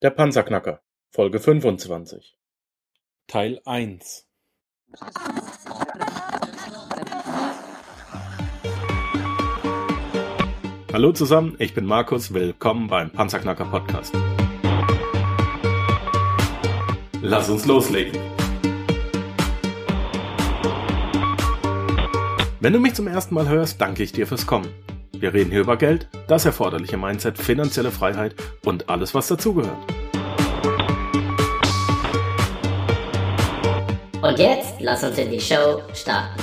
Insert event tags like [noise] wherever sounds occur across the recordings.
Der Panzerknacker, Folge 25. Teil 1 Hallo zusammen, ich bin Markus, willkommen beim Panzerknacker Podcast. Lass uns loslegen. Wenn du mich zum ersten Mal hörst, danke ich dir fürs Kommen. Wir reden hier über Geld, das erforderliche Mindset, finanzielle Freiheit und alles, was dazugehört. Und jetzt lass uns in die Show starten.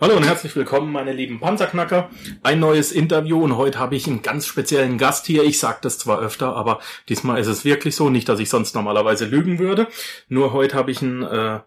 Hallo und herzlich willkommen, meine lieben Panzerknacker. Ein neues Interview und heute habe ich einen ganz speziellen Gast hier. Ich sage das zwar öfter, aber diesmal ist es wirklich so. Nicht, dass ich sonst normalerweise lügen würde. Nur heute habe ich einen, äh,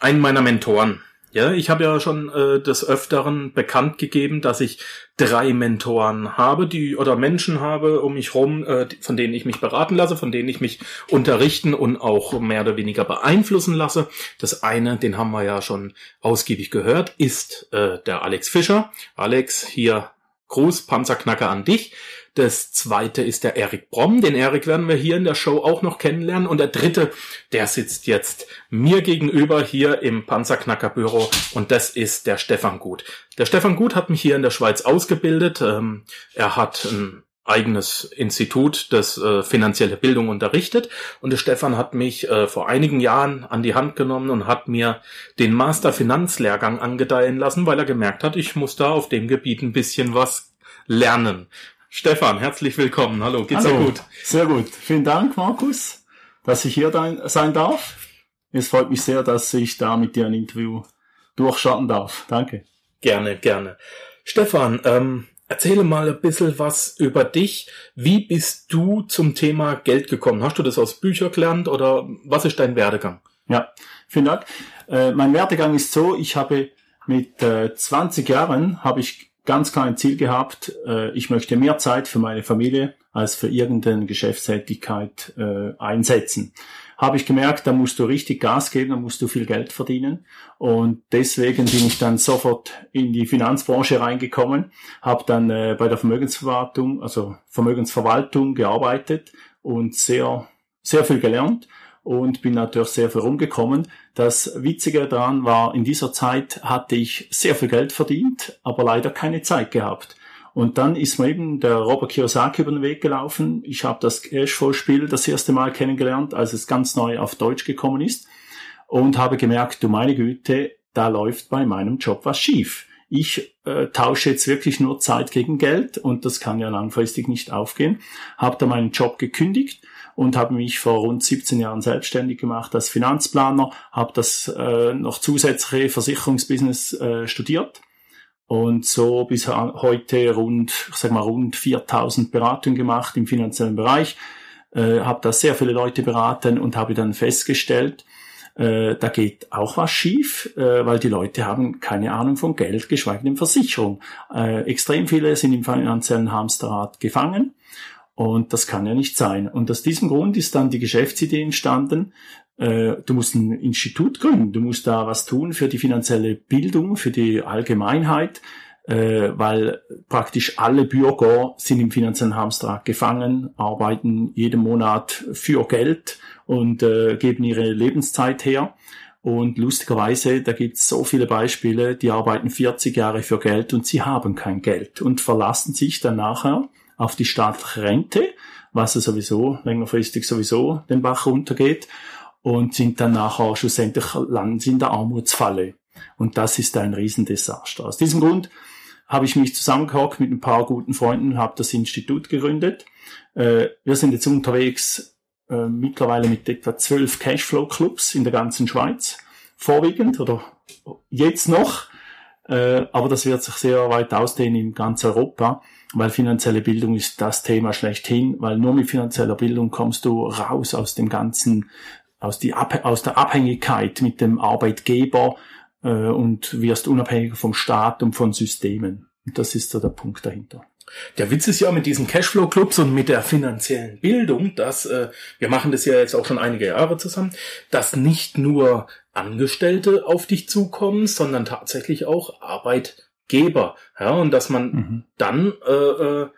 einen meiner Mentoren. Ja, ich habe ja schon äh, des Öfteren bekannt gegeben, dass ich drei Mentoren habe, die oder Menschen habe um mich rum, äh, von denen ich mich beraten lasse, von denen ich mich unterrichten und auch mehr oder weniger beeinflussen lasse. Das eine, den haben wir ja schon ausgiebig gehört, ist äh, der Alex Fischer. Alex, hier Gruß, Panzerknacker an dich. Das zweite ist der Erik Bromm. Den Erik werden wir hier in der Show auch noch kennenlernen. Und der dritte, der sitzt jetzt mir gegenüber hier im Panzerknackerbüro. Und das ist der Stefan Gut. Der Stefan Gut hat mich hier in der Schweiz ausgebildet. Ähm, er hat ein eigenes Institut, das äh, finanzielle Bildung unterrichtet. Und der Stefan hat mich äh, vor einigen Jahren an die Hand genommen und hat mir den Master Finanzlehrgang angedeihen lassen, weil er gemerkt hat, ich muss da auf dem Gebiet ein bisschen was lernen. Stefan, herzlich willkommen. Hallo, geht's Hallo. dir gut? Sehr gut. Vielen Dank, Markus, dass ich hier sein darf. Es freut mich sehr, dass ich da mit dir ein Interview durchschauen darf. Danke. Gerne, gerne. Stefan, ähm, erzähle mal ein bisschen was über dich. Wie bist du zum Thema Geld gekommen? Hast du das aus Büchern gelernt oder was ist dein Werdegang? Ja, vielen Dank. Äh, mein Werdegang ist so, ich habe mit äh, 20 Jahren habe ich ganz klar ein Ziel gehabt, äh, ich möchte mehr Zeit für meine Familie als für irgendeine Geschäftstätigkeit äh, einsetzen. Habe ich gemerkt, da musst du richtig Gas geben, da musst du viel Geld verdienen. Und deswegen bin ich dann sofort in die Finanzbranche reingekommen, habe dann äh, bei der Vermögensverwaltung, also Vermögensverwaltung gearbeitet und sehr, sehr viel gelernt und bin natürlich sehr viel rumgekommen. Das Witzige daran war, in dieser Zeit hatte ich sehr viel Geld verdient, aber leider keine Zeit gehabt. Und dann ist mir eben der Robert Kiyosaki über den Weg gelaufen. Ich habe das Cashflow-Spiel das erste Mal kennengelernt, als es ganz neu auf Deutsch gekommen ist. Und habe gemerkt, du meine Güte, da läuft bei meinem Job was schief. Ich äh, tausche jetzt wirklich nur Zeit gegen Geld und das kann ja langfristig nicht aufgehen. Habe da meinen Job gekündigt und habe mich vor rund 17 Jahren selbstständig gemacht als Finanzplaner, habe das äh, noch zusätzliche Versicherungsbusiness äh, studiert. Und so bis heute rund, ich sag mal rund 4000 Beratungen gemacht im finanziellen Bereich, äh, habe da sehr viele Leute beraten und habe dann festgestellt, äh, da geht auch was schief, äh, weil die Leute haben keine Ahnung von Geld, geschweige denn Versicherung. Äh, extrem viele sind im finanziellen Hamsterrad gefangen und das kann ja nicht sein. Und aus diesem Grund ist dann die Geschäftsidee entstanden. Äh, du musst ein Institut gründen, du musst da was tun für die finanzielle Bildung, für die Allgemeinheit, äh, weil praktisch alle Bürger sind im finanziellen Hamsterrad gefangen, arbeiten jeden Monat für Geld und äh, geben ihre Lebenszeit her. Und lustigerweise, da gibt es so viele Beispiele, die arbeiten 40 Jahre für Geld und sie haben kein Geld und verlassen sich dann nachher auf die staatliche Rente, was ja sowieso längerfristig sowieso den Bach runtergeht und sind dann nachher schlussendlich landen in der Armutsfalle. Und das ist ein Riesendesaster. Aus diesem Grund habe ich mich zusammengehockt mit ein paar guten Freunden und habe das Institut gegründet. Äh, wir sind jetzt unterwegs äh, mittlerweile mit etwa zwölf Cashflow-Clubs in der ganzen Schweiz, vorwiegend oder jetzt noch. Äh, aber das wird sich sehr weit ausdehnen in ganz Europa weil finanzielle Bildung ist das Thema schlechthin, weil nur mit finanzieller Bildung kommst du raus aus dem ganzen, aus, die, aus der Abhängigkeit mit dem Arbeitgeber äh, und wirst unabhängiger vom Staat und von Systemen. Und das ist so der Punkt dahinter. Der Witz ist ja mit diesen Cashflow-Clubs und mit der finanziellen Bildung, dass äh, wir machen das ja jetzt auch schon einige Jahre zusammen, dass nicht nur Angestellte auf dich zukommen, sondern tatsächlich auch Arbeit Geber. Ja, und dass man mhm. dann äh, äh,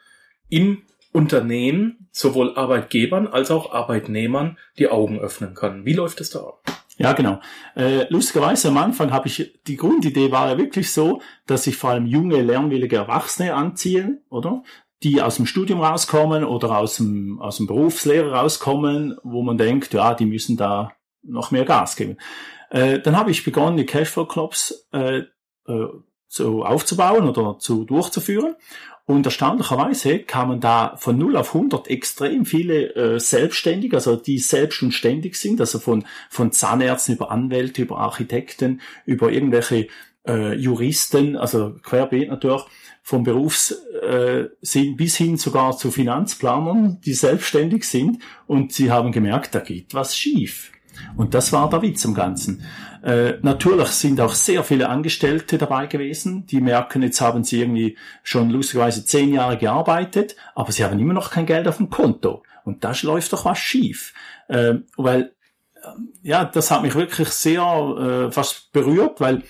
im Unternehmen, sowohl Arbeitgebern als auch Arbeitnehmern, die Augen öffnen kann. Wie läuft es da ab? Ja, genau. Äh, lustigerweise am Anfang habe ich, die Grundidee war ja wirklich so, dass ich vor allem junge, lernwillige Erwachsene anziehe, oder? Die aus dem Studium rauskommen oder aus dem, aus dem Berufslehrer rauskommen, wo man denkt, ja, die müssen da noch mehr Gas geben. Äh, dann habe ich begonnen, die Cashflow-Clubs äh, äh, zu aufzubauen oder zu durchzuführen. Und erstaunlicherweise kamen da von 0 auf 100 extrem viele äh, Selbstständige, also die selbst und ständig sind, also von, von Zahnärzten über Anwälte, über Architekten, über irgendwelche äh, Juristen, also querbeet natürlich, vom Berufssinn äh, bis hin sogar zu Finanzplanern, die selbstständig sind und sie haben gemerkt, da geht was schief. Und das war der Witz am Ganzen. Äh, natürlich sind auch sehr viele Angestellte dabei gewesen, die merken, jetzt haben sie irgendwie schon lustigerweise zehn Jahre gearbeitet, aber sie haben immer noch kein Geld auf dem Konto. Und da läuft doch was schief. Äh, weil, äh, ja, das hat mich wirklich sehr äh, fast berührt, weil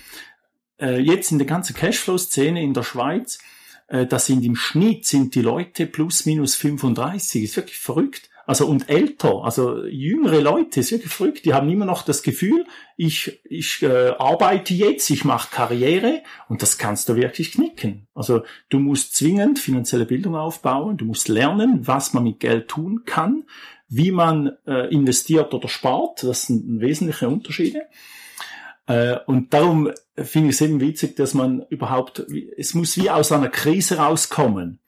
äh, jetzt in der ganzen Cashflow-Szene in der Schweiz, äh, da sind im Schnitt sind die Leute plus minus 35. Ist wirklich verrückt. Also und älter, also jüngere Leute, wirklich verrückt, die haben immer noch das Gefühl, ich, ich äh, arbeite jetzt, ich mache Karriere und das kannst du wirklich knicken. Also du musst zwingend finanzielle Bildung aufbauen, du musst lernen, was man mit Geld tun kann, wie man äh, investiert oder spart, das sind wesentliche Unterschiede. Äh, und darum finde ich es eben witzig, dass man überhaupt, es muss wie aus einer Krise rauskommen.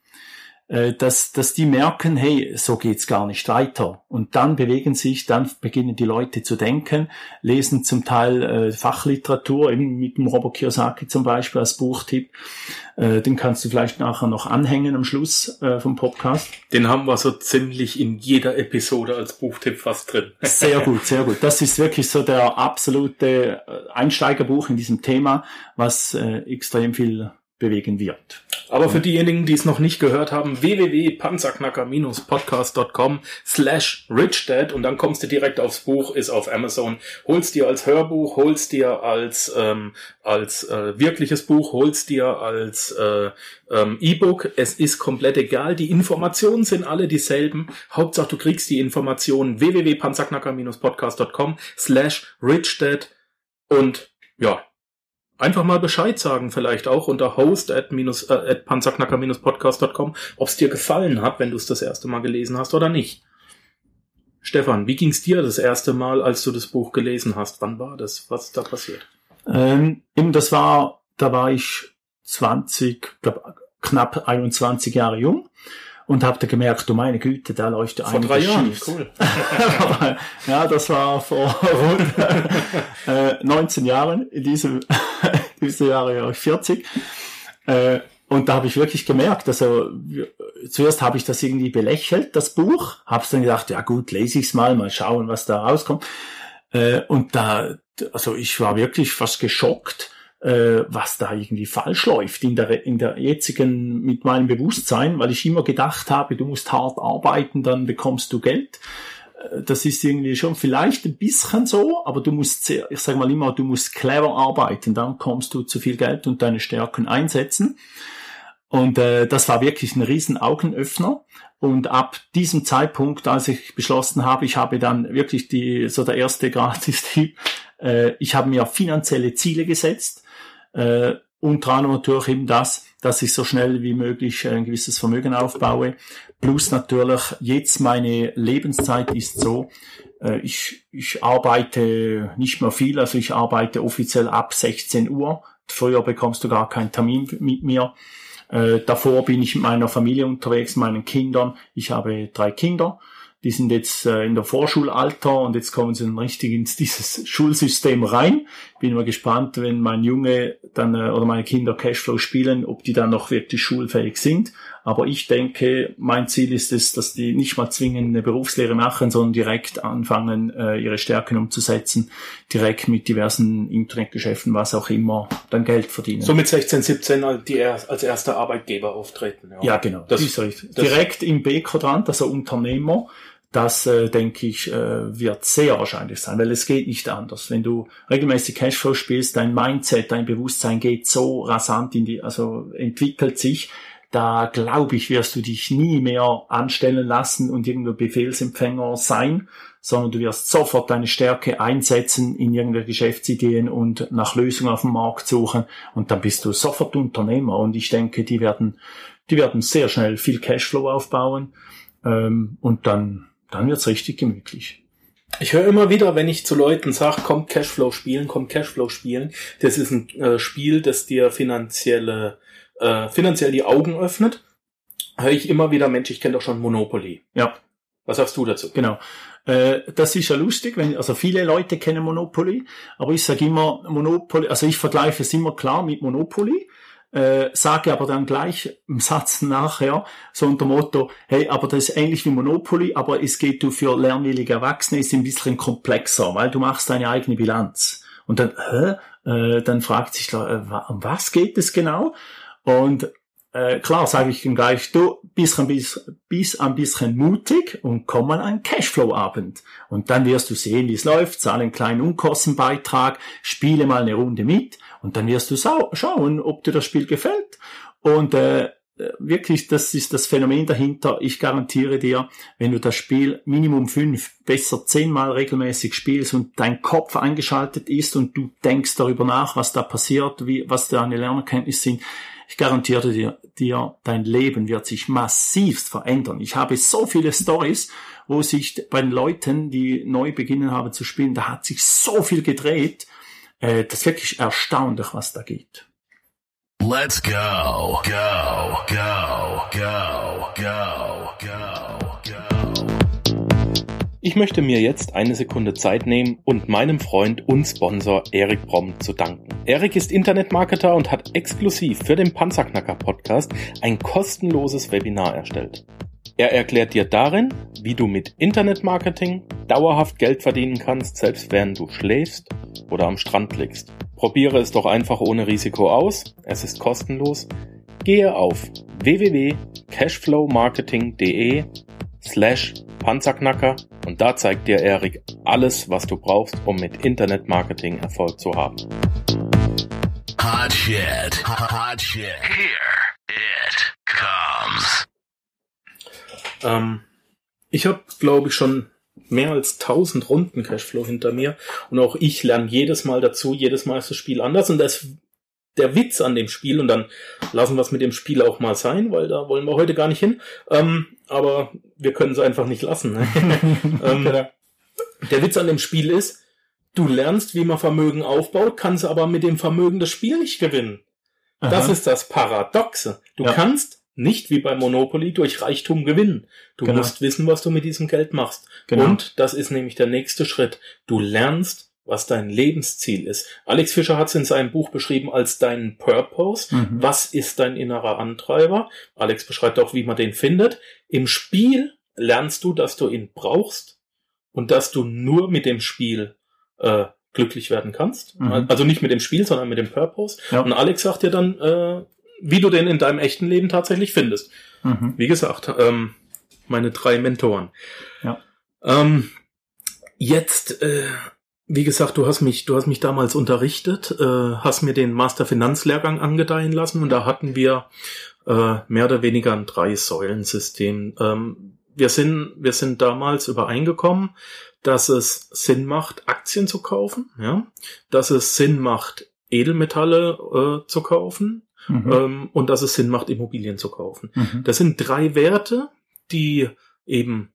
Äh, dass, dass die merken, hey, so geht's gar nicht weiter. Und dann bewegen sich, dann beginnen die Leute zu denken, lesen zum Teil äh, Fachliteratur, eben mit dem Robert Kiyosaki zum Beispiel als Buchtipp. Äh, den kannst du vielleicht nachher noch anhängen am Schluss äh, vom Podcast. Den haben wir so ziemlich in jeder Episode als Buchtipp fast drin. [laughs] sehr gut, sehr gut. Das ist wirklich so der absolute äh, Einsteigerbuch in diesem Thema, was äh, extrem viel bewegen wird. Aber für diejenigen, die es noch nicht gehört haben, www.panzerknacker-podcast.com slash richdad und dann kommst du direkt aufs Buch, ist auf Amazon, holst dir als Hörbuch, holst dir als, ähm, als äh, wirkliches Buch, holst dir als äh, ähm, E-Book. Es ist komplett egal, die Informationen sind alle dieselben. Hauptsache du kriegst die Informationen www.panzerknacker-podcast.com slash richdad und ja, einfach mal Bescheid sagen, vielleicht auch unter host at, minus, äh, at panzerknacker-podcast.com, ob es dir gefallen hat, wenn du es das erste Mal gelesen hast oder nicht. Stefan, wie ging's dir das erste Mal, als du das Buch gelesen hast? Wann war das? Was ist da passiert? Ähm, eben, das war, da war ich 20, glaub, knapp 21 Jahre jung und habe da gemerkt, du meine Güte, da läuft vor drei Jahren. Cool. [laughs] ja, das war vor rund [laughs] äh, 19 Jahren. In diesem, diese Jahre ja 40. Äh, und da habe ich wirklich gemerkt, also zuerst habe ich das irgendwie belächelt, das Buch, habe dann gedacht, ja gut, lese ich's mal, mal schauen, was da rauskommt. Äh, und da, also ich war wirklich fast geschockt, äh, was da irgendwie falsch läuft in der, in der jetzigen, mit meinem Bewusstsein, weil ich immer gedacht habe, du musst hart arbeiten, dann bekommst du Geld. Äh, das ist irgendwie schon vielleicht ein bisschen so, aber du musst sehr, ich sage mal immer, du musst clever arbeiten, dann kommst du zu viel Geld und deine Stärken einsetzen. Und äh, das war wirklich ein riesen Augenöffner. Und ab diesem Zeitpunkt, als ich beschlossen habe, ich habe dann wirklich die, so der erste [laughs] Gratis-Tipp, äh, ich habe mir finanzielle Ziele gesetzt äh, unter anderem natürlich eben das, dass ich so schnell wie möglich ein gewisses Vermögen aufbaue. Plus natürlich jetzt meine Lebenszeit ist so, äh, ich, ich arbeite nicht mehr viel, also ich arbeite offiziell ab 16 Uhr. Früher bekommst du gar keinen Termin mit mir. Äh, davor bin ich mit meiner Familie unterwegs, meinen Kindern. Ich habe drei Kinder die sind jetzt äh, in der Vorschulalter und jetzt kommen sie dann richtig ins dieses Schulsystem rein. Bin mal gespannt, wenn mein Junge dann äh, oder meine Kinder Cashflow spielen, ob die dann noch wirklich schulfähig sind. Aber ich denke, mein Ziel ist es, dass die nicht mal zwingend eine Berufslehre machen, sondern direkt anfangen, äh, ihre Stärken umzusetzen, direkt mit diversen Internetgeschäften, was auch immer, dann Geld verdienen. So mit 16, 17 die als erster Arbeitgeber auftreten. Ja, ja genau. Das, das, das direkt im B-Quadrant, also Unternehmer das, äh, denke ich, äh, wird sehr wahrscheinlich sein, weil es geht nicht anders. Wenn du regelmäßig Cashflow spielst, dein Mindset, dein Bewusstsein geht so rasant in die, also entwickelt sich, da glaube ich, wirst du dich nie mehr anstellen lassen und irgendein Befehlsempfänger sein, sondern du wirst sofort deine Stärke einsetzen in irgendwelche Geschäftsideen und nach Lösungen auf dem Markt suchen und dann bist du sofort Unternehmer und ich denke, die werden, die werden sehr schnell viel Cashflow aufbauen ähm, und dann, dann wird's richtig gemütlich. Ich höre immer wieder, wenn ich zu Leuten sage, kommt Cashflow spielen, kommt Cashflow spielen. Das ist ein äh, Spiel, das dir finanzielle, äh, finanziell die Augen öffnet. Höre ich immer wieder, Mensch, ich kenne doch schon Monopoly. Ja. Was sagst du dazu? Genau. Äh, das ist ja lustig, wenn, also viele Leute kennen Monopoly, aber ich sage immer Monopoly, also ich vergleiche es immer klar mit Monopoly äh, sage aber dann gleich im Satz nachher so unter Motto, hey, aber das ist ähnlich wie Monopoly, aber es geht du für lernwillige Erwachsene, ist ein bisschen komplexer, weil du machst deine eigene Bilanz. Und dann, hä? Äh, dann fragt sich, äh, um was geht es genau? Und äh, klar sage ich ihm gleich, du bist ein bisschen, bist ein bisschen mutig und komm an einen Cashflow-Abend. Und dann wirst du sehen, wie es läuft, zahle einen kleinen Unkostenbeitrag, spiele mal eine Runde mit und dann wirst du schauen, ob dir das Spiel gefällt. Und äh, wirklich, das ist das Phänomen dahinter. Ich garantiere dir, wenn du das Spiel Minimum fünf, besser zehnmal regelmäßig spielst und dein Kopf eingeschaltet ist und du denkst darüber nach, was da passiert, wie, was deine Lernerkenntnisse sind, ich garantiere dir, dir, dein Leben wird sich massivst verändern. Ich habe so viele Stories, wo sich bei den Leuten, die neu beginnen haben zu spielen, da hat sich so viel gedreht, äh, das ist wirklich erstaunlich, was da geht. Let's go, go, go, go, go, go, go. Ich möchte mir jetzt eine Sekunde Zeit nehmen und meinem Freund und Sponsor Erik Bromm zu danken. Erik ist Internetmarketer und hat exklusiv für den Panzerknacker Podcast ein kostenloses Webinar erstellt. Er erklärt dir darin, wie du mit Internetmarketing dauerhaft Geld verdienen kannst, selbst während du schläfst oder am Strand liegst. Probiere es doch einfach ohne Risiko aus. Es ist kostenlos. Gehe auf www.cashflowmarketing.de slash Panzerknacker und da zeigt dir Erik alles, was du brauchst, um mit Internetmarketing Erfolg zu haben. Hot shit. Hot shit. Here it comes. Ähm, ich habe, glaube ich, schon mehr als 1000 Runden Cashflow hinter mir und auch ich lerne jedes Mal dazu, jedes Mal ist das Spiel anders und das der Witz an dem Spiel und dann lassen wir es mit dem Spiel auch mal sein, weil da wollen wir heute gar nicht hin. Ähm, aber wir können es einfach nicht lassen. Ne? [laughs] ähm, der Witz an dem Spiel ist, du lernst, wie man Vermögen aufbaut, kannst aber mit dem Vermögen das Spiel nicht gewinnen. Aha. Das ist das Paradoxe. Du ja. kannst nicht wie bei Monopoly durch Reichtum gewinnen. Du genau. musst wissen, was du mit diesem Geld machst. Genau. Und das ist nämlich der nächste Schritt. Du lernst, was dein Lebensziel ist. Alex Fischer hat es in seinem Buch beschrieben als deinen Purpose. Mhm. Was ist dein innerer Antreiber? Alex beschreibt auch, wie man den findet. Im Spiel lernst du, dass du ihn brauchst und dass du nur mit dem Spiel äh, glücklich werden kannst. Mhm. Also nicht mit dem Spiel, sondern mit dem Purpose. Ja. Und Alex sagt dir dann, äh, wie du den in deinem echten Leben tatsächlich findest. Mhm. Wie gesagt, ähm, meine drei Mentoren. Ja. Ähm, jetzt, äh, wie gesagt, du hast mich, du hast mich damals unterrichtet, äh, hast mir den Master Finanzlehrgang angedeihen lassen und da hatten wir äh, mehr oder weniger ein Drei-Säulen-System. Ähm, wir sind, wir sind damals übereingekommen, dass es Sinn macht, Aktien zu kaufen, ja, dass es Sinn macht, Edelmetalle äh, zu kaufen, mhm. ähm, und dass es Sinn macht, Immobilien zu kaufen. Mhm. Das sind drei Werte, die eben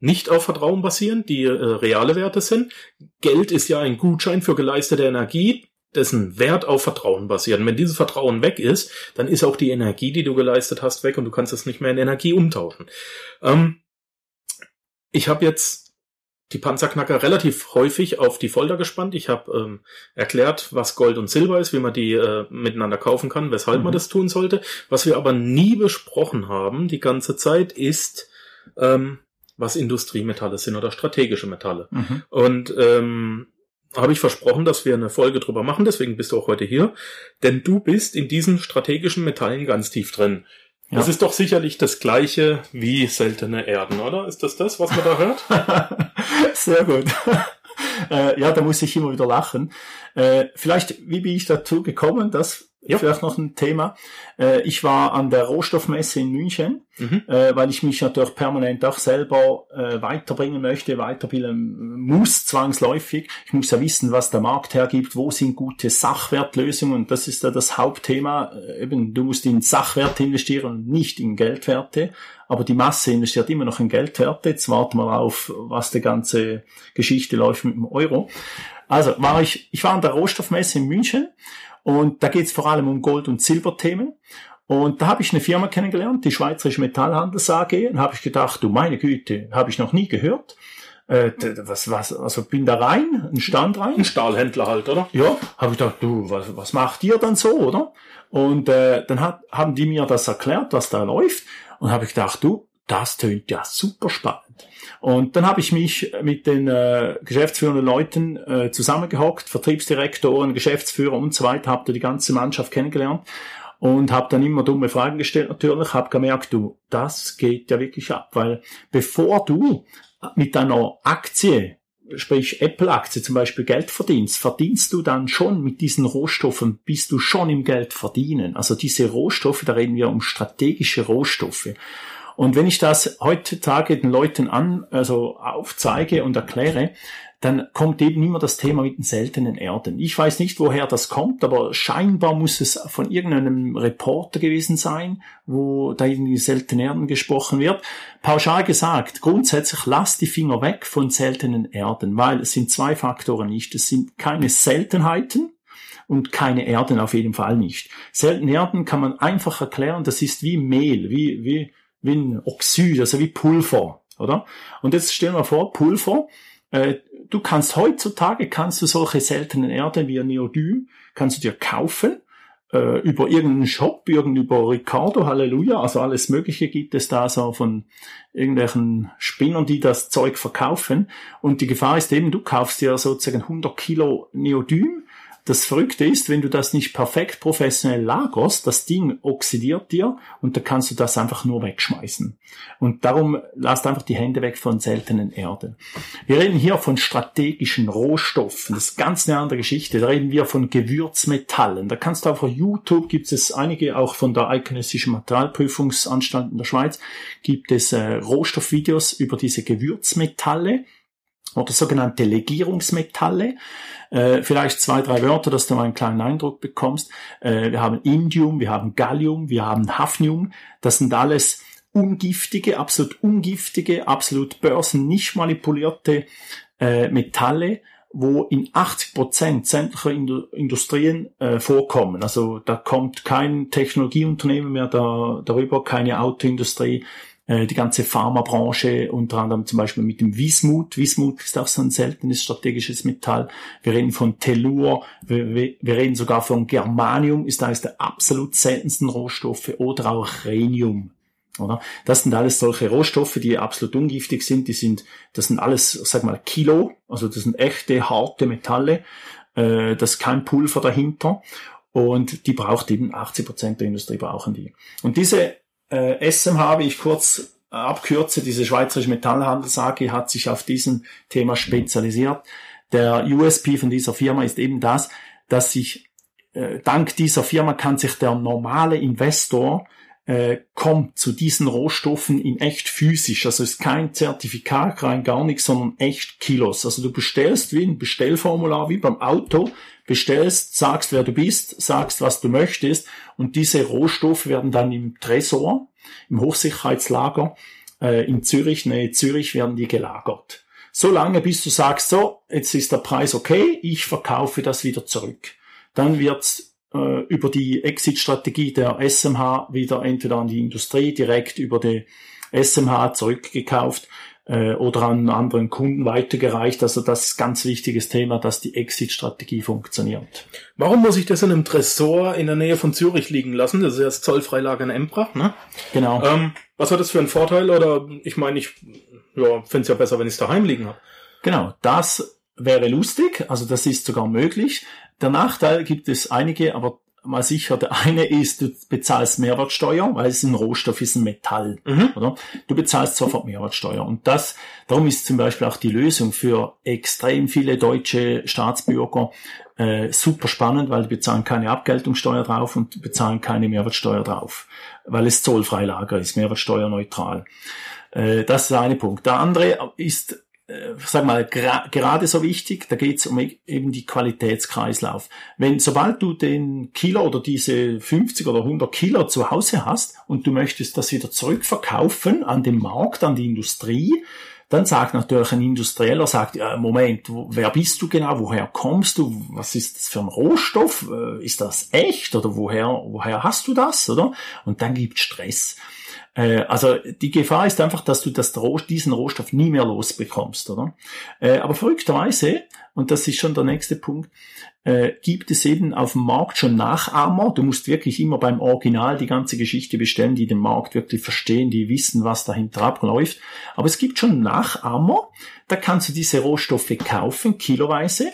nicht auf Vertrauen basieren, die äh, reale Werte sind. Geld ist ja ein Gutschein für geleistete Energie, dessen Wert auf Vertrauen basiert. Und wenn dieses Vertrauen weg ist, dann ist auch die Energie, die du geleistet hast, weg und du kannst es nicht mehr in Energie umtauschen. Ähm, ich habe jetzt die Panzerknacker relativ häufig auf die Folter gespannt. Ich habe ähm, erklärt, was Gold und Silber ist, wie man die äh, miteinander kaufen kann, weshalb mhm. man das tun sollte. Was wir aber nie besprochen haben die ganze Zeit ist, ähm, was Industriemetalle sind oder strategische Metalle. Mhm. Und ähm, habe ich versprochen, dass wir eine Folge drüber machen, deswegen bist du auch heute hier. Denn du bist in diesen strategischen Metallen ganz tief drin. Ja. Das ist doch sicherlich das gleiche wie seltene Erden, oder? Ist das das, was man da hört? [laughs] Sehr gut. äh, ja, da muss ich immer wieder lachen. Äh, vielleicht, wie bin ich dazu gekommen? Das ja. vielleicht noch ein Thema. Äh, ich war an der Rohstoffmesse in München, mhm. äh, weil ich mich natürlich permanent auch selber äh, weiterbringen möchte, weiterbilden muss, zwangsläufig. Ich muss ja wissen, was der Markt hergibt, wo sind gute Sachwertlösungen und das ist ja das Hauptthema. Eben, du musst in Sachwerte investieren und nicht in Geldwerte. Aber die Masse investiert immer noch in Geldwerte. Jetzt warten wir auf, was die ganze Geschichte läuft mit dem Euro. Also war ich, ich war an der Rohstoffmesse in München und da geht es vor allem um Gold- und Silberthemen. Und da habe ich eine Firma kennengelernt, die Schweizerische Metallhandels AG, und habe ich gedacht, du meine Güte, habe ich noch nie gehört. Äh, was, was, also bin da rein, ein Stand rein. Ein Stahlhändler halt, oder? Ja, habe ich gedacht, du, was, was macht ihr dann so, oder? Und äh, dann hat, haben die mir das erklärt, was da läuft. Und habe ich gedacht, du, das tönt ja super spannend. Und dann habe ich mich mit den äh, geschäftsführenden Leuten äh, zusammengehockt, Vertriebsdirektoren, Geschäftsführer und so weiter, habe da die ganze Mannschaft kennengelernt und habe dann immer dumme Fragen gestellt natürlich, habe gemerkt, du, das geht ja wirklich ab, weil bevor du mit deiner Aktie sprich Apple-Aktie zum Beispiel Geld verdienst, verdienst du dann schon mit diesen Rohstoffen, bist du schon im Geld verdienen. Also diese Rohstoffe, da reden wir um strategische Rohstoffe. Und wenn ich das heutzutage den Leuten an, also aufzeige und erkläre, dann kommt eben immer das Thema mit den seltenen Erden. Ich weiß nicht, woher das kommt, aber scheinbar muss es von irgendeinem Reporter gewesen sein, wo da irgendwie seltene Erden gesprochen wird. Pauschal gesagt, grundsätzlich lass die Finger weg von seltenen Erden, weil es sind zwei Faktoren nicht. Es sind keine Seltenheiten, und keine Erden auf jeden Fall nicht. Seltene Erden kann man einfach erklären, das ist wie Mehl, wie, wie, wie ein Oxid, also wie Pulver, oder? Und jetzt stell dir mal vor, Pulver, äh, du kannst heutzutage, kannst du solche seltenen Erden wie Neodym, kannst du dir kaufen, äh, über irgendeinen Shop, über Ricardo, Halleluja, also alles Mögliche gibt es da so von irgendwelchen Spinnern, die das Zeug verkaufen. Und die Gefahr ist eben, du kaufst dir sozusagen 100 Kilo Neodym, das Verrückte ist, wenn du das nicht perfekt professionell lagerst, das Ding oxidiert dir und da kannst du das einfach nur wegschmeißen. Und darum lasst einfach die Hände weg von seltenen Erden. Wir reden hier von strategischen Rohstoffen. Das ist ganz eine andere Geschichte. Da reden wir von Gewürzmetallen. Da kannst du auf YouTube gibt es einige, auch von der Eidgenössischen Materialprüfungsanstalt in der Schweiz, gibt es äh, Rohstoffvideos über diese Gewürzmetalle oder sogenannte Legierungsmetalle. Äh, vielleicht zwei, drei Wörter, dass du mal einen kleinen Eindruck bekommst. Äh, wir haben Indium, wir haben Gallium, wir haben Hafnium. Das sind alles ungiftige, absolut ungiftige, absolut börsennicht manipulierte äh, Metalle, wo in 80 Prozent sämtlicher Industrien äh, vorkommen. Also da kommt kein Technologieunternehmen mehr da, darüber, keine Autoindustrie, die ganze Pharmabranche, unter anderem zum Beispiel mit dem Wismut. Wismut ist auch so ein seltenes strategisches Metall. Wir reden von Tellur, wir, wir reden sogar von Germanium, ist eines der absolut seltensten Rohstoffe, oder auch Rhenium. Oder? Das sind alles solche Rohstoffe, die absolut ungiftig sind. Die sind, das sind alles, sag mal, Kilo, also das sind echte harte Metalle. Äh, das ist kein Pulver dahinter. Und die braucht eben 80 Prozent der Industrie brauchen die. Und diese äh, SMH, wie ich kurz äh, abkürze, diese Schweizerische Metallhandels AG hat sich auf diesem Thema spezialisiert. Der USP von dieser Firma ist eben das, dass sich äh, dank dieser Firma kann sich der normale Investor äh, kommt zu diesen Rohstoffen in echt physisch. Also ist kein Zertifikat rein, gar nichts, sondern echt Kilos. Also du bestellst wie ein Bestellformular, wie beim Auto, bestellst, sagst, wer du bist, sagst, was du möchtest und diese Rohstoffe werden dann im Tresor, im Hochsicherheitslager äh, in Zürich, nee, Zürich werden die gelagert. So lange, bis du sagst, so, jetzt ist der Preis okay, ich verkaufe das wieder zurück. Dann wird äh, über die Exit-Strategie der SMH wieder entweder an die Industrie direkt über die SMH zurückgekauft äh, oder an anderen Kunden weitergereicht. Also das ist ganz wichtiges Thema, dass die Exit-Strategie funktioniert. Warum muss ich das in einem Tresor in der Nähe von Zürich liegen lassen? Das ist ja das Zollfreilager in Embrach, ne? Genau. Ähm, was hat das für einen Vorteil? Oder ich meine, ich ja, finde es ja besser, wenn ich es daheim liegen habe. Genau, das wäre lustig, also das ist sogar möglich. Der Nachteil gibt es einige, aber mal sicher. Der eine ist, du bezahlst Mehrwertsteuer, weil es ein Rohstoff ist, ein Metall, Mhm. oder? Du bezahlst sofort Mehrwertsteuer. Und das, darum ist zum Beispiel auch die Lösung für extrem viele deutsche Staatsbürger äh, super spannend, weil die bezahlen keine Abgeltungssteuer drauf und bezahlen keine Mehrwertsteuer drauf, weil es zollfreilager ist, mehrwertsteuerneutral. Äh, das ist der eine Punkt. Der andere ist äh, sag mal, gra gerade so wichtig, da geht es um e- eben die Qualitätskreislauf. Wenn, sobald du den Kilo oder diese 50 oder 100 Kilo zu Hause hast und du möchtest das wieder zurückverkaufen an den Markt, an die Industrie, dann sagt natürlich ein Industrieller, sagt, ja, Moment, wer bist du genau, woher kommst du, was ist das für ein Rohstoff, Äh, ist das echt oder woher, woher hast du das, oder? Und dann gibt Stress. Äh, Also die Gefahr ist einfach, dass du das, diesen Rohstoff nie mehr losbekommst, oder? Äh, Aber verrückterweise, und das ist schon der nächste Punkt, äh, gibt es eben auf dem Markt schon Nachahmer. Du musst wirklich immer beim Original die ganze Geschichte bestellen, die den Markt wirklich verstehen, die wissen, was dahinter abläuft. Aber es gibt schon Nachahmer, da kannst du diese Rohstoffe kaufen, kiloweise.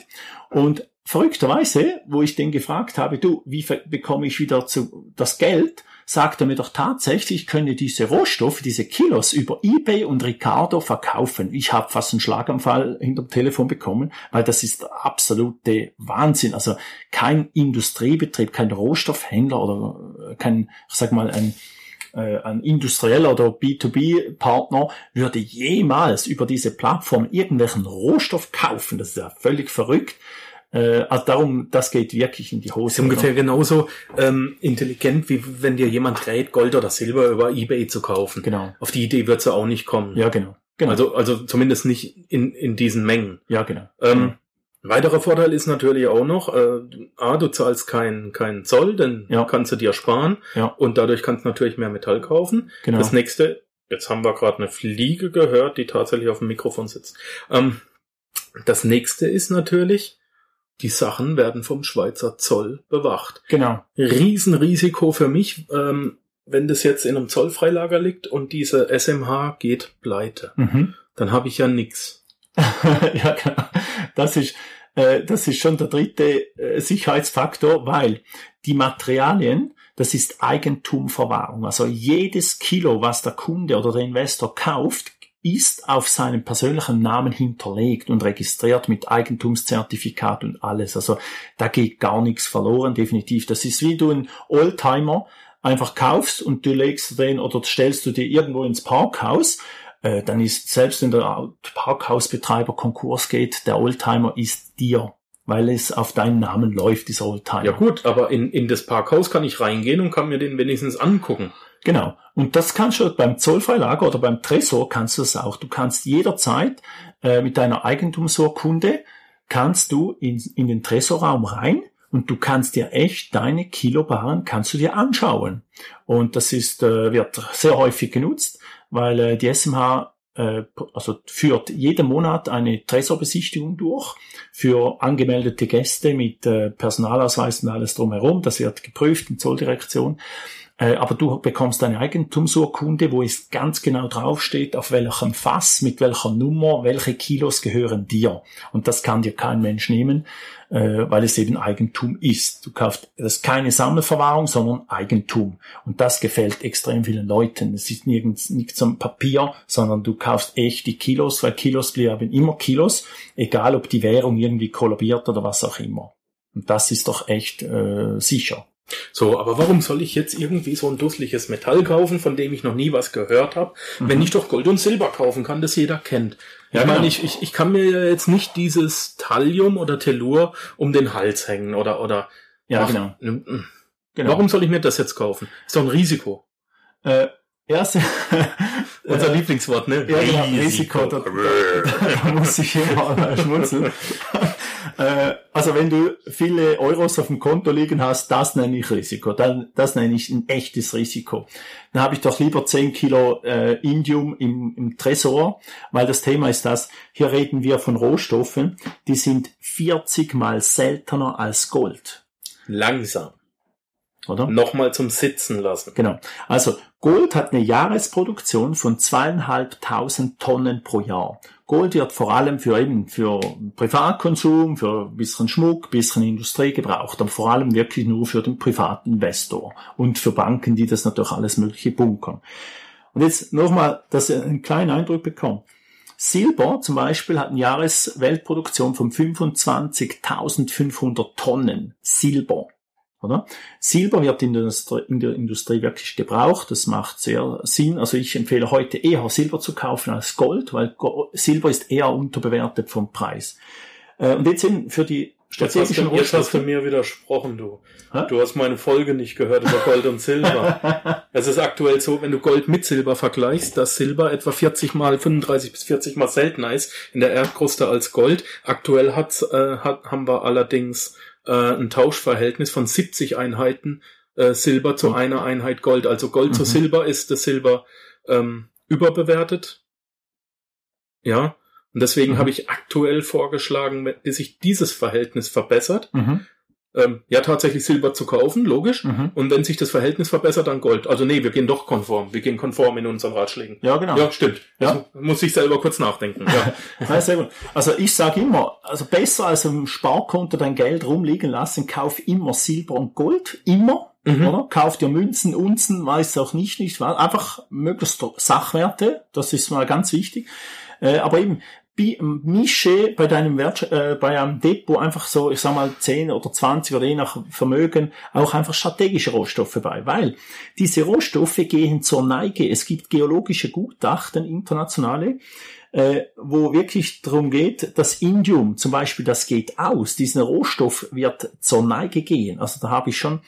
Und verrückterweise, wo ich den gefragt habe, du, wie bekomme ich wieder zu, das Geld, sagt er mir doch tatsächlich, ich könne diese Rohstoffe, diese Kilos über eBay und Ricardo verkaufen. Ich habe fast einen Schlaganfall hinterm Telefon bekommen, weil das ist der absolute Wahnsinn. Also kein Industriebetrieb, kein Rohstoffhändler oder äh, kein, ich sag mal, ein äh, ein industrieller oder B2B-Partner würde jemals über diese Plattform irgendwelchen Rohstoff kaufen. Das ist ja völlig verrückt. Äh, also darum, das geht wirklich in die Ist Hose. ungefähr genauso ähm, intelligent, wie wenn dir jemand rät, Gold oder Silber über Ebay zu kaufen. Genau. Auf die Idee wird sie auch nicht kommen. Ja, genau. genau. Also, also zumindest nicht in, in diesen Mengen. ja, genau. Ähm, ein weiterer Vorteil ist natürlich auch noch, äh, A, du zahlst keinen keinen Zoll, denn Ja. kannst du dir sparen Ja. und dadurch kannst du natürlich mehr Metall kaufen. Genau. Das nächste, jetzt haben wir gerade eine Fliege gehört, die tatsächlich auf dem Mikrofon sitzt. Ähm, das nächste ist natürlich, die Sachen werden vom Schweizer Zoll bewacht. Genau. Riesenrisiko für mich, ähm, wenn das jetzt in einem Zollfreilager liegt und diese SMH geht pleite. Mhm. Dann habe ich ja nix. [laughs] ja, genau. Das ist, äh, das ist schon der dritte äh, Sicherheitsfaktor, weil die Materialien, das ist Eigentumverwahrung. Also jedes Kilo, was der Kunde oder der Investor kauft, ist auf seinem persönlichen Namen hinterlegt und registriert mit Eigentumszertifikat und alles. Also da geht gar nichts verloren, definitiv. Das ist wie du einen Oldtimer einfach kaufst und du legst den oder stellst du dir irgendwo ins Parkhaus, äh, dann ist selbst wenn der Parkhausbetreiber Konkurs geht, der Oldtimer ist dir, weil es auf deinen Namen läuft, dieser Oldtimer. Ja gut, aber in, in das Parkhaus kann ich reingehen und kann mir den wenigstens angucken. Genau. Und das kannst du beim Zollfreilager oder beim Tresor kannst du das auch. Du kannst jederzeit äh, mit deiner Eigentumsurkunde kannst du in, in den Tresorraum rein und du kannst dir echt deine Kilobaren kannst du dir anschauen. Und das ist äh, wird sehr häufig genutzt, weil äh, die SMH äh, also führt jeden Monat eine Tresorbesichtigung durch für angemeldete Gäste mit äh, Personalausweis und alles drumherum. Das wird geprüft in Zolldirektion. Äh, aber du bekommst eine Eigentumsurkunde, wo es ganz genau draufsteht, auf welchem Fass, mit welcher Nummer, welche Kilos gehören dir. Und das kann dir kein Mensch nehmen, äh, weil es eben Eigentum ist. Du kaufst, das ist keine Sammelverwahrung, sondern Eigentum. Und das gefällt extrem vielen Leuten. Es ist nirgends nicht zum Papier, sondern du kaufst echt die Kilos, weil Kilos bleiben immer Kilos, egal ob die Währung irgendwie kollabiert oder was auch immer. Und das ist doch echt äh, sicher. So, aber warum soll ich jetzt irgendwie so ein dusseliges Metall kaufen, von dem ich noch nie was gehört habe, wenn ich doch Gold und Silber kaufen kann, das jeder kennt? Ja, ich meine, genau. ich, ich, ich kann mir ja jetzt nicht dieses Thallium oder Tellur um den Hals hängen oder oder Ja, Ach, genau. genau. Warum soll ich mir das jetzt kaufen? Ist doch ein Risiko. Äh, erste, [laughs] Unser äh, Lieblingswort, ne? ja, genau, Risiko, da, da muss ich immer schmunzeln. [laughs] äh, also wenn du viele Euros auf dem Konto liegen hast, das nenne ich Risiko. Dann, das nenne ich ein echtes Risiko. Dann habe ich doch lieber 10 Kilo äh, Indium im, im Tresor, weil das Thema ist das, hier reden wir von Rohstoffen, die sind 40 mal seltener als Gold. Langsam. Oder? Nochmal zum Sitzen lassen. Genau. Also Gold hat eine Jahresproduktion von zweieinhalbtausend Tonnen pro Jahr. Gold wird vor allem für eben für Privatkonsum, für ein bisschen Schmuck, ein bisschen Industrie gebraucht, aber vor allem wirklich nur für den privaten Investor und für Banken, die das natürlich alles mögliche bunkern. Und jetzt nochmal, dass ihr einen kleinen Eindruck bekommt. Silber zum Beispiel hat eine Jahresweltproduktion von 25.500 Tonnen Silber. Oder? Silber wird in der, Industrie, in der Industrie wirklich gebraucht. Das macht sehr Sinn. Also ich empfehle heute eher Silber zu kaufen als Gold, weil Silber ist eher unterbewertet vom Preis. Äh, und jetzt eben für die strategischen jetzt, jetzt hast du mir widersprochen, du. Ha? Du hast meine Folge nicht gehört über Gold und Silber. [laughs] es ist aktuell so, wenn du Gold mit Silber vergleichst, dass Silber etwa 40 mal, 35 bis 40 mal seltener ist in der Erdkruste als Gold. Aktuell hat, äh, hat, haben wir allerdings äh, ein Tauschverhältnis von 70 Einheiten äh, Silber zu mhm. einer Einheit Gold. Also Gold mhm. zu Silber ist das Silber ähm, überbewertet. Ja. Und deswegen mhm. habe ich aktuell vorgeschlagen, bis sich dieses Verhältnis verbessert, mhm ähm, ja tatsächlich Silber zu kaufen, logisch. Mhm. Und wenn sich das Verhältnis verbessert, dann Gold. Also nee, wir gehen doch konform. Wir gehen konform in unseren Ratschlägen. Ja, genau. Ja, stimmt. Ja. Also, muss ich selber kurz nachdenken. Ja. [laughs] ja sehr gut. Also ich sage immer, also besser als im Sparkonto dein Geld rumliegen lassen, kauf immer Silber und Gold. Immer. Mhm. Oder? Kauf dir Münzen, Unzen, weiß auch nicht, nicht. Einfach möglichst Sachwerte. Das ist mal ganz wichtig. Äh, aber eben, mische bei deinem Wert, äh, bei einem Depot einfach so, ich sag mal 10 oder 20 oder je nach Vermögen auch einfach strategische Rohstoffe bei, weil diese Rohstoffe gehen zur Neige. Es gibt geologische Gutachten, internationale, äh, wo wirklich darum geht, das Indium zum Beispiel, das geht aus, diesen Rohstoff wird zur Neige gehen. Also da habe ich schon,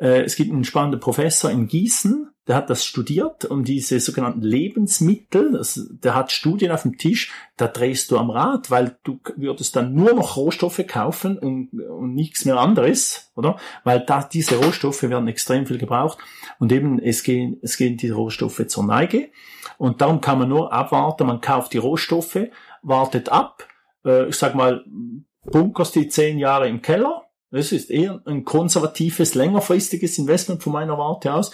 äh, es gibt einen spannenden Professor in Gießen, der hat das studiert und diese sogenannten Lebensmittel, das, der hat Studien auf dem Tisch, da drehst du am Rad, weil du würdest dann nur noch Rohstoffe kaufen und, und nichts mehr anderes, oder? Weil da diese Rohstoffe werden extrem viel gebraucht. Und eben es gehen, es gehen die Rohstoffe zur Neige. Und darum kann man nur abwarten, man kauft die Rohstoffe, wartet ab, äh, ich sag mal, bunkerst die zehn Jahre im Keller, das ist eher ein konservatives, längerfristiges Investment von meiner Warte aus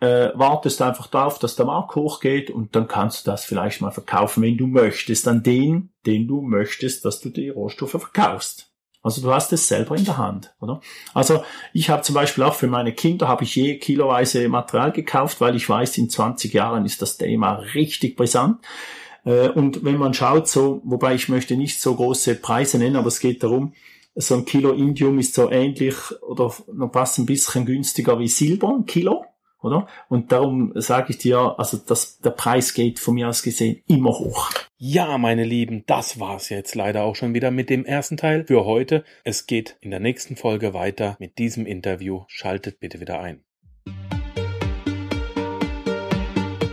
äh, wartest einfach darauf, dass der Markt hochgeht und dann kannst du das vielleicht mal verkaufen, wenn du möchtest, an den, den du möchtest, dass du die Rohstoffe verkaufst. Also du hast es selber in der Hand, oder? Also ich habe zum Beispiel auch für meine Kinder habe ich je kiloweise Material gekauft, weil ich weiß, in 20 Jahren ist das Thema richtig brisant. Äh, und wenn man schaut, so, wobei ich möchte nicht so große Preise nennen, aber es geht darum, so ein Kilo Indium ist so ähnlich oder noch fast ein bisschen günstiger wie Silber, ein Kilo oder? Und darum sage ich dir, also das, der Preis geht von mir aus gesehen immer hoch. Ja, meine Lieben, das war's jetzt leider auch schon wieder mit dem ersten Teil für heute. Es geht in der nächsten Folge weiter mit diesem Interview. Schaltet bitte wieder ein.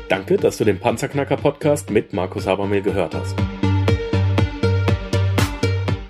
Danke, dass du den Panzerknacker Podcast mit Markus Habermehl gehört hast.